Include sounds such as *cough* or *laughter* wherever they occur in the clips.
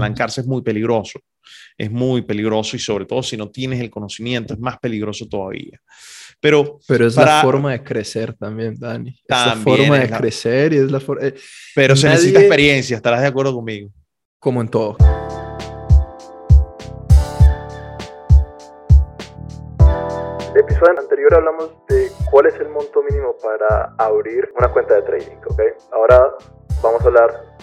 apalancarse es muy peligroso. Es muy peligroso y sobre todo si no tienes el conocimiento es más peligroso todavía. Pero, pero es la forma de crecer también, Dani. es la forma de crecer y es la forma... Eh, pero se necesita experiencia, estarás de acuerdo conmigo. Como en todo. El episodio anterior hablamos de cuál es el monto mínimo para abrir una cuenta de trading, ¿ok? Ahora vamos a hablar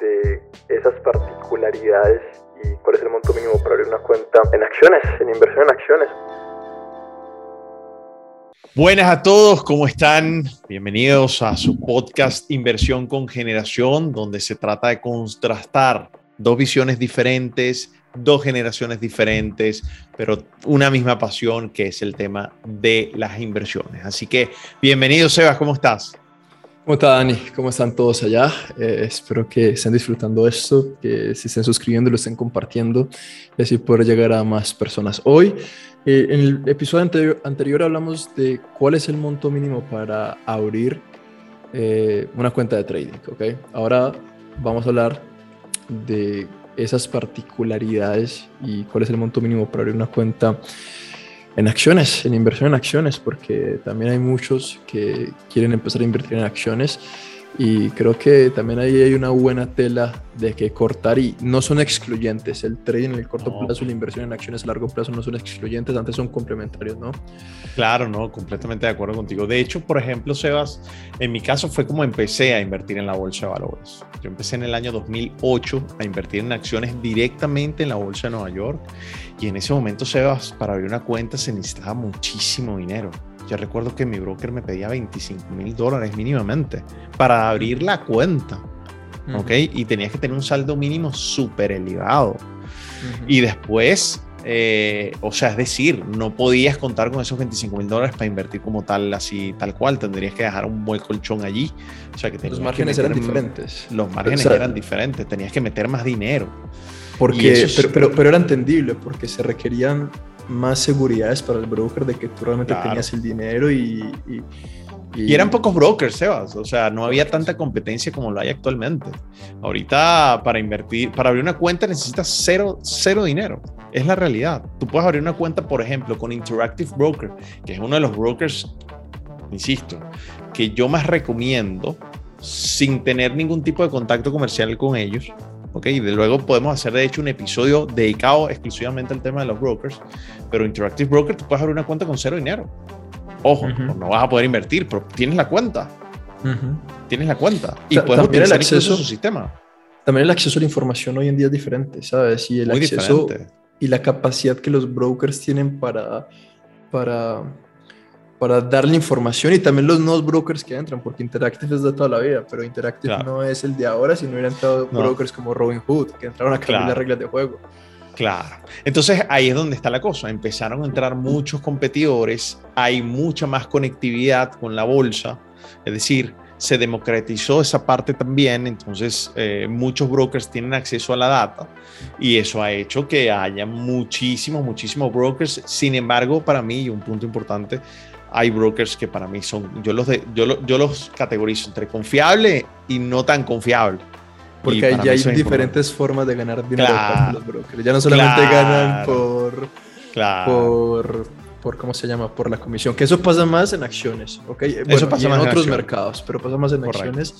de esas particularidades y cuál es el monto mínimo para abrir una cuenta en acciones, en inversión en acciones. Buenas a todos, ¿cómo están? Bienvenidos a su podcast Inversión con Generación, donde se trata de contrastar dos visiones diferentes dos generaciones diferentes, pero una misma pasión que es el tema de las inversiones. Así que bienvenido, Sebas, ¿cómo estás? ¿Cómo está Dani? ¿Cómo están todos allá? Eh, espero que estén disfrutando esto, que se estén suscribiendo, lo estén compartiendo y así poder llegar a más personas. Hoy, eh, en el episodio anterior, anterior, hablamos de cuál es el monto mínimo para abrir eh, una cuenta de trading, ¿ok? Ahora vamos a hablar de esas particularidades y cuál es el monto mínimo para abrir una cuenta en acciones, en inversión en acciones, porque también hay muchos que quieren empezar a invertir en acciones y creo que también ahí hay una buena tela de que cortar y no son excluyentes. El trading en el corto plazo y la inversión en acciones a largo plazo no son excluyentes, antes son complementarios, ¿no? Claro, no, completamente de acuerdo contigo. De hecho, por ejemplo, Sebas, en mi caso fue como empecé a invertir en la bolsa de valores. Yo empecé en el año 2008 a invertir en acciones directamente en la bolsa de Nueva York y en ese momento, Sebas, para abrir una cuenta se necesitaba muchísimo dinero. Yo recuerdo que mi broker me pedía 25 mil dólares mínimamente para abrir la cuenta. ¿Ok? Y tenías que tener un saldo mínimo súper elevado. Y después, eh, o sea, es decir, no podías contar con esos 25 mil dólares para invertir como tal, así, tal cual. Tendrías que dejar un buen colchón allí. O sea, que los márgenes eran diferentes. Los márgenes eran diferentes. Tenías que meter más dinero. Porque, pero, pero, pero, era entendible, porque se requerían más seguridades para el broker de que tú realmente tenías el dinero y, y, eran pocos brokers, Sebas. O sea, no había tanta competencia como lo hay actualmente. Ahorita para invertir, para abrir una cuenta necesitas cero, cero dinero. Es la realidad. Tú puedes abrir una cuenta, por ejemplo, con Interactive Broker, que es uno de los brokers, insisto, que yo más recomiendo sin tener ningún tipo de contacto comercial con ellos ¿ok? Y de luego podemos hacer de hecho un episodio dedicado exclusivamente al tema de los brokers, pero Interactive Broker tú puedes abrir una cuenta con cero dinero. Ojo, no vas a poder invertir, pero tienes la cuenta. Tienes la cuenta y puedes utilizar el acceso, su sistema. También el acceso a la información hoy en día es diferente, ¿sabes? Y el acceso y la capacidad que los brokers tienen para, para para darle información y también los nuevos brokers que entran, porque Interactive es de toda la vida, pero Interactive no es el de ahora, sino hubieran entrado brokers como Robinhood, que entraron a cambiar las reglas de juego. Claro. Entonces ahí es donde está la cosa. Empezaron a entrar muchos competidores, hay mucha más conectividad con la bolsa, es decir, se democratizó esa parte también, entonces eh, muchos brokers tienen acceso a la data y eso ha hecho que haya muchísimos, muchísimos brokers. Sin embargo, para mí, un punto importante, hay brokers que para mí son, yo los, de, yo, yo los categorizo entre confiable y no tan confiable. Porque ya hay diferentes formas de ganar dinero para los brokers. Ya no solamente ganan por, por, por, ¿cómo se llama? Por la comisión. Que eso pasa más en acciones, ¿ok? eso pasa más en otros mercados, pero pasa más en acciones.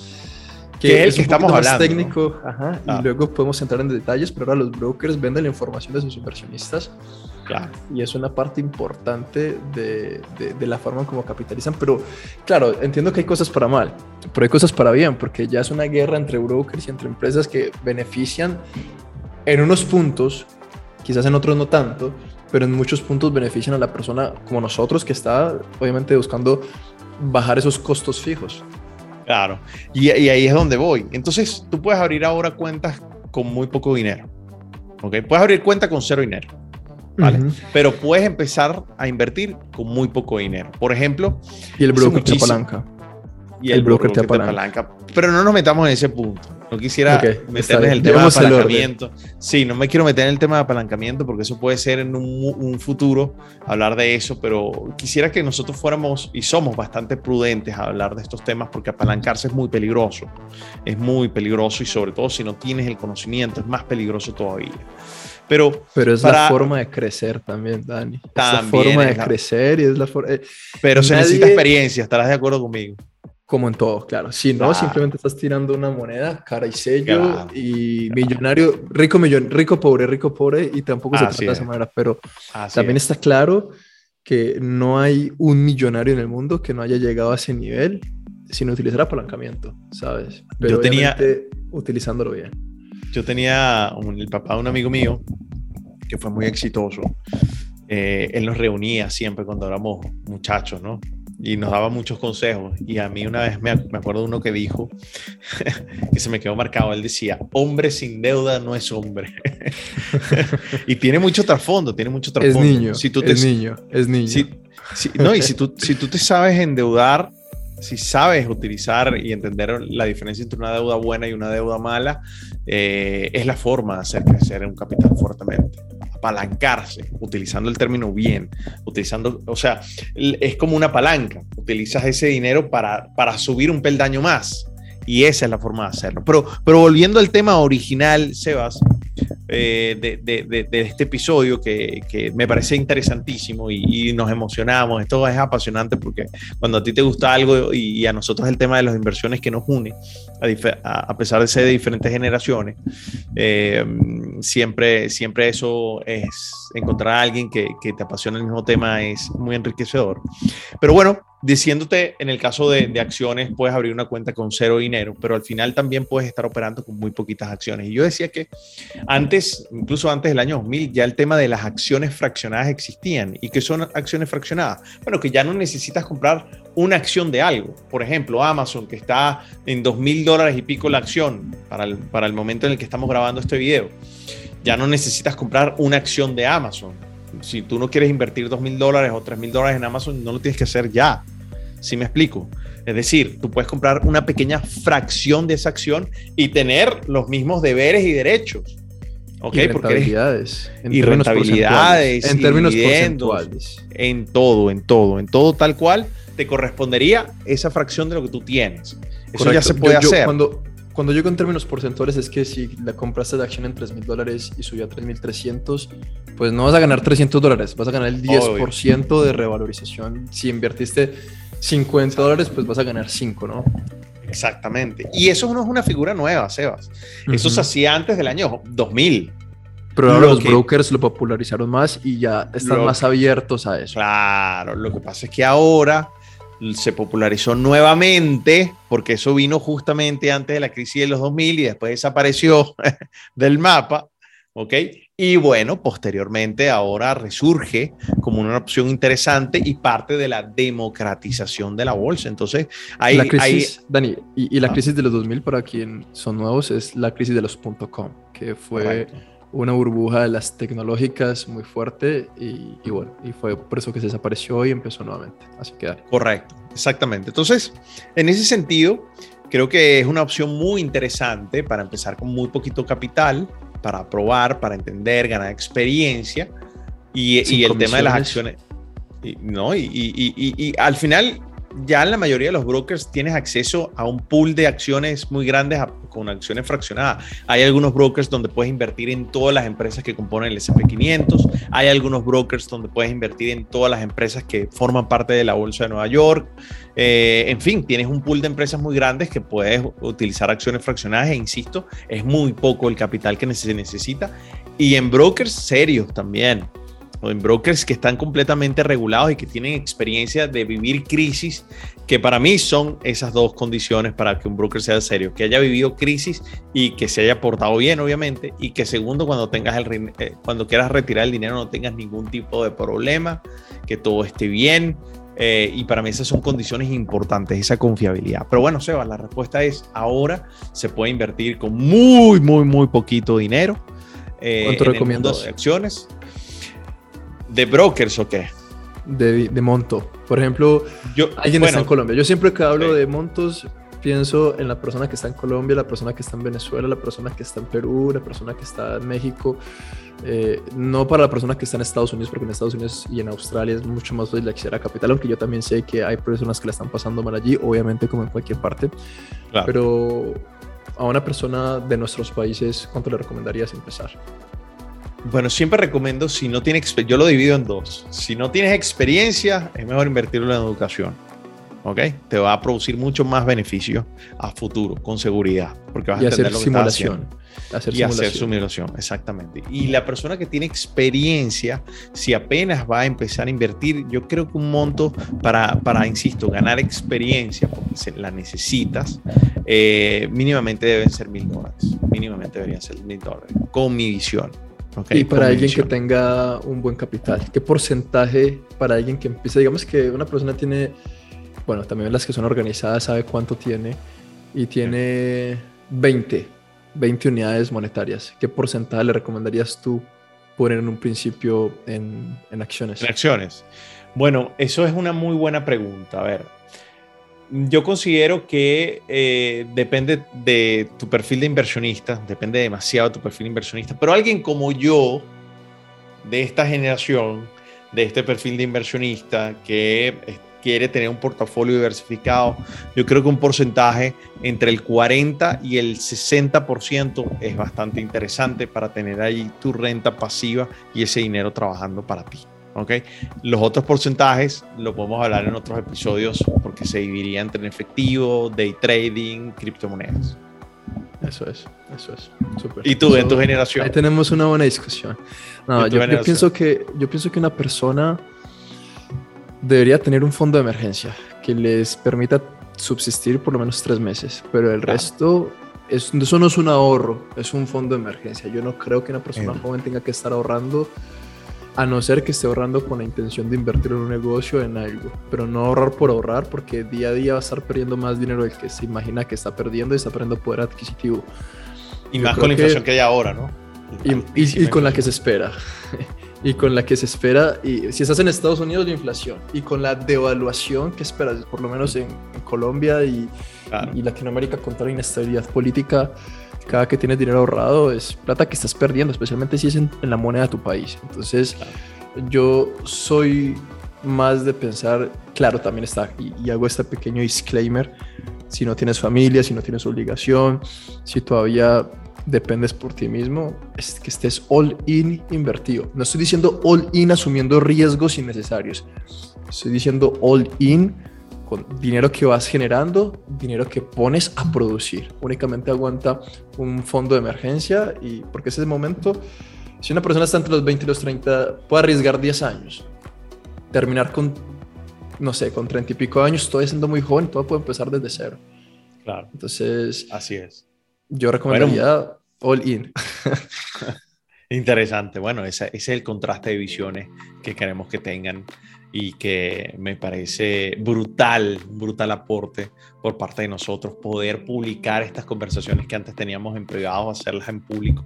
Que, es el que estamos hablando. Más técnico, ajá, y luego podemos entrar en detalles, pero ahora los brokers venden la información de sus inversionistas Claro. Y es una parte importante de, de, la forma como capitalizan. Pero claro, entiendo que hay cosas para mal, pero hay cosas para bien, porque ya es una guerra entre brokers y entre empresas que benefician en unos puntos, quizás en otros no tanto, pero en muchos puntos benefician a la persona como nosotros que está obviamente buscando bajar esos costos fijos. Claro, y, y ahí es donde voy. Entonces, tú puedes abrir ahora cuentas con muy poco dinero. ¿ok? Puedes abrir cuenta con cero dinero. Pero puedes empezar a invertir con muy poco dinero. Por ejemplo, y el broker te apalanca. Y el, broker, te apalanca. Pero no nos metamos en ese punto. No quisiera meterme en el tema de apalancamiento. Sí, no me quiero meter en el tema de apalancamiento porque eso puede ser en un, futuro hablar de eso, pero quisiera que nosotros fuéramos y somos bastante prudentes a hablar de estos temas porque apalancarse es muy peligroso. Es muy peligroso y sobre todo si no tienes el conocimiento es más peligroso todavía. Pero, pero es la forma de crecer también, Dani. es la forma de crecer y es la forma... Eh, pero se necesita experiencia, estarás de acuerdo conmigo. Como en todo, claro. Si no, simplemente estás tirando una moneda, cara y sello, y millonario, rico, millon, rico, pobre, rico, pobre, y tampoco se trata de esa manera. Pero también está claro que no hay un millonario en el mundo que no haya llegado a ese nivel sin utilizar apalancamiento, ¿sabes? Pero Yo tenía... utilizándolo bien. Yo tenía el papá de un amigo mío que fue muy exitoso. Eh, él nos reunía siempre cuando éramos muchachos, ¿no? Y nos daba muchos consejos. Y a mí una vez me, me acuerdo de uno que dijo, *laughs* que se me quedó marcado, él decía, hombre sin deuda no es hombre. *laughs* y tiene mucho trasfondo, tiene mucho trasfondo. Es niño, si tú es niño, es niño. no, y si tú, si tú te sabes endeudar, si sabes utilizar y entender la diferencia entre una deuda buena y una deuda mala, eh, es la forma de hacer crecer un capital fuertemente apalancarse, utilizando el término bien, utilizando, o sea, es como una palanca, utilizas ese dinero para, para subir un peldaño más. Y esa es la forma de hacerlo. Pero, pero volviendo al tema original, Sebas, eh, de, de, de, este episodio que, que, me parece interesantísimo y, nos emocionamos. Esto es apasionante porque cuando a ti te gusta algo y, a nosotros el tema de las inversiones que nos une, a, a pesar de ser de diferentes generaciones, eh, siempre, siempre eso es encontrar a alguien que, que te apasiona el mismo tema es muy enriquecedor. Pero bueno, diciéndote, en el caso de, acciones, puedes abrir una cuenta con cero dinero, pero al final también puedes estar operando con muy poquitas acciones. Y yo decía que antes, incluso antes del año 2000, ya el tema de las acciones fraccionadas existían. ¿Y qué son acciones fraccionadas? Bueno, que ya no necesitas comprar una acción de algo. Por ejemplo, Amazon, que está en dos mil dólares y pico la acción para el, para el momento en el que estamos grabando este video. Ya no necesitas comprar una acción de Amazon. Si tú no quieres invertir dos mil dólares o tres mil dólares en Amazon, no lo tienes que hacer ya si me explico? Es decir, tú puedes comprar una pequeña fracción de esa acción y tener los mismos deberes y derechos. ¿Ok? Y rentabilidades. y rentabilidades. En términos porcentuales. En todo, en todo, en todo tal cual te correspondería esa fracción de lo que tú tienes. Eso ya se puede hacer. cuando, cuando yo en términos porcentuales es que si la compraste de acción en 3 mil dólares y subió a 3.300, pues no vas a ganar 300 dólares, vas a ganar el 10% de revalorización. Si invertiste 50 dólares, pues vas a ganar 5, ¿no? Exactamente. Y eso no es una figura nueva, Sebas. Eso se hacía antes del año 2000. Pero ahora los brokers lo popularizaron más y ya están más abiertos a eso. Claro, lo que pasa es que ahora se popularizó nuevamente, porque eso vino justamente antes de la crisis de los 2000 y después desapareció *laughs* del mapa, ¿ok? Y bueno, posteriormente ahora resurge como una opción interesante y parte de la democratización de la bolsa. Entonces, hay... La crisis, Dani, y, la ah. crisis de los 2000, para quien son nuevos, es la crisis de los .com, que fue una burbuja de las tecnológicas muy fuerte y, y, bueno, y fue por eso que se desapareció y empezó nuevamente. Así que... Correcto, exactamente. Entonces, en ese sentido, creo que es una opción muy interesante para empezar con muy poquito capital para probar, para entender, ganar experiencia y, el tema de las acciones. Y, ¿no? Y, y, al final, ya en la mayoría de los brokers tienes acceso a un pool de acciones muy grandes con acciones fraccionadas. Hay algunos brokers donde puedes invertir en todas las empresas que componen el SP500. Hay algunos brokers donde puedes invertir en todas las empresas que forman parte de la Bolsa de Nueva York. Eh, en fin, tienes un pool de empresas muy grandes que puedes utilizar acciones fraccionadas e insisto, es muy poco el capital que se necesita. Y en brokers serios también, o en brokers que están completamente regulados y que tienen experiencia de vivir crisis, que para mí son esas dos condiciones para que un broker sea serio, que haya vivido crisis y que se haya portado bien, obviamente, y que segundo, cuando, tengas el, eh, cuando quieras retirar el dinero no tengas ningún tipo de problema, que todo esté bien, eh, y para mí esas son condiciones importantes, esa confiabilidad. Pero bueno, Seba, la respuesta es ahora se puede invertir con muy, muy, muy poquito dinero. Eh, ¿Cuánto recomiendas? De acciones. ¿De brokers o qué? De, de monto. Por ejemplo, yo, alguien está en Colombia. Yo siempre que hablo de montos, pienso en la persona que está en Colombia, la persona que está en Venezuela, la persona que está en Perú, la persona que está en México. Eh, no para la persona que está en Estados Unidos, porque en Estados Unidos y en Australia es mucho más fácil acceder a capital, aunque yo también sé que hay personas que la están pasando mal allí, obviamente como en cualquier parte. Pero a una persona de nuestros países, ¿cuánto le recomendarías empezar? Bueno, siempre recomiendo, si no tienes, yo lo divido en dos. Si no tienes experiencia, es mejor invertirlo en educación. ¿Ok? Te va a producir mucho más beneficio a futuro, con seguridad, porque vas a entender lo que simulación. Hacer y hacer simulación, exactamente. Y la persona que tiene experiencia, si apenas va a empezar a invertir, yo creo que un monto para, para insisto, ganar experiencia, porque se, la necesitas, eh, mínimamente deben ser mil dólares. Mínimamente deberían ser mil dólares, con mi visión y para alguien que tenga un buen capital, ¿qué porcentaje para alguien que empieza? Digamos que una persona tiene, bueno, también las que son organizadas sabe cuánto tiene y tiene 20, 20 unidades monetarias. ¿Qué porcentaje le recomendarías tú poner en un principio en, en acciones? En acciones. Bueno, eso es una muy buena pregunta. A ver, yo considero que eh, depende de tu perfil de inversionista, depende demasiado de tu perfil de inversionista, pero alguien como yo, de esta generación, de este perfil de inversionista que quiere tener un portafolio diversificado, yo creo que un porcentaje entre el 40 y el 60% es bastante interesante para tener ahí tu renta pasiva y ese dinero trabajando para ti. ¿Ok? Los otros porcentajes lo podemos hablar en otros episodios porque se dividiría entre efectivo, day trading, criptomonedas. Eso es, eso es. ¿Y tú, en tu generación? Ahí tenemos una buena discusión. No, yo, pienso que, yo pienso que una persona debería tener un fondo de emergencia que les permita subsistir por lo menos tres meses, pero el resto, es, eso no es un ahorro, es un fondo de emergencia. Yo no creo que una persona joven tenga que estar ahorrando a no ser que esté ahorrando con la intención de invertir en un negocio, en algo, pero no ahorrar por ahorrar, porque día a día va a estar perdiendo más dinero del que se imagina que está perdiendo y está perdiendo poder adquisitivo. Y más con la inflación que, hay ahora, ¿no? Y, con la que se espera. *laughs* y con la que se espera, y si estás en Estados Unidos, la inflación, y con la devaluación que esperas, por lo menos en, Colombia y, y Latinoamérica, con toda la inestabilidad política cada que tienes dinero ahorrado es plata que estás perdiendo, especialmente si es en, la moneda de tu país. Entonces, yo soy más de pensar, claro, también está, y, hago este pequeño disclaimer, si no tienes familia, si no tienes obligación, si todavía dependes por ti mismo, es que estés all in invertido. No estoy diciendo all in asumiendo riesgos innecesarios, estoy diciendo all in con dinero que vas generando, dinero que pones a producir. Únicamente aguanta un fondo de emergencia y porque ese momento, si una persona está entre los 20 y los 30, puede arriesgar 10 años. Terminar con, no sé, con 30 y pico años, todavía siendo muy joven, todo puede empezar desde cero. Claro. Entonces, así es. Yo recomendaría all in. *laughs* Interesante. Bueno, ese, ese, es el contraste de visiones que queremos que tengan y que me parece brutal, brutal aporte por parte de nosotros poder publicar estas conversaciones que antes teníamos en privado, hacerlas en público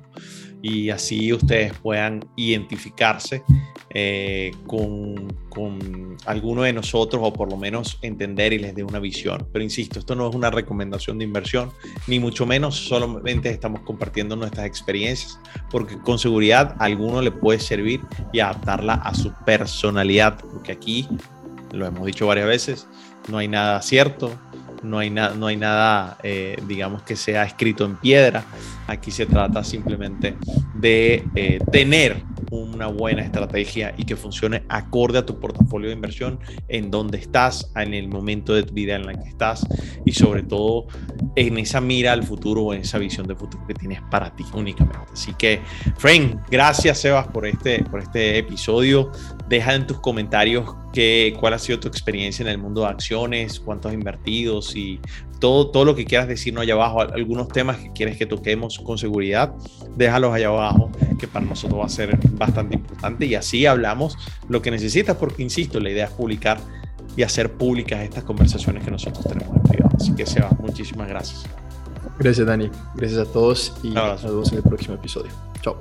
y así ustedes puedan identificarse eh, con, con, alguno de nosotros o por lo menos entender y les dé una visión. Pero insisto, esto no es una recomendación de inversión, ni mucho menos, solamente estamos compartiendo nuestras experiencias, porque con seguridad a alguno le puede servir y adaptarla a su personalidad, porque aquí, lo hemos dicho varias veces, no hay nada cierto, no hay, no hay nada, eh, digamos, que sea escrito en piedra. Aquí se trata simplemente de eh, tener una buena estrategia y que funcione acorde a tu portafolio de inversión, en donde estás, en el momento de tu vida en la que estás y sobre todo en esa mira al futuro o en esa visión de futuro que tienes para ti únicamente. Así que, Frank, gracias Sebas por este, por este episodio. Deja en tus comentarios que, cuál ha sido tu experiencia en el mundo de acciones, cuántos invertidos y todo, todo lo que quieras decirnos allá abajo, algunos temas que quieres que toquemos con seguridad, déjalos allá abajo, que para nosotros va a ser bastante importante y así hablamos lo que necesitas, porque insisto, la idea es publicar y hacer públicas estas conversaciones que nosotros tenemos en privado. Así que Seba, muchísimas gracias. Gracias Dani, gracias a todos y nos vemos en el próximo episodio. Chao.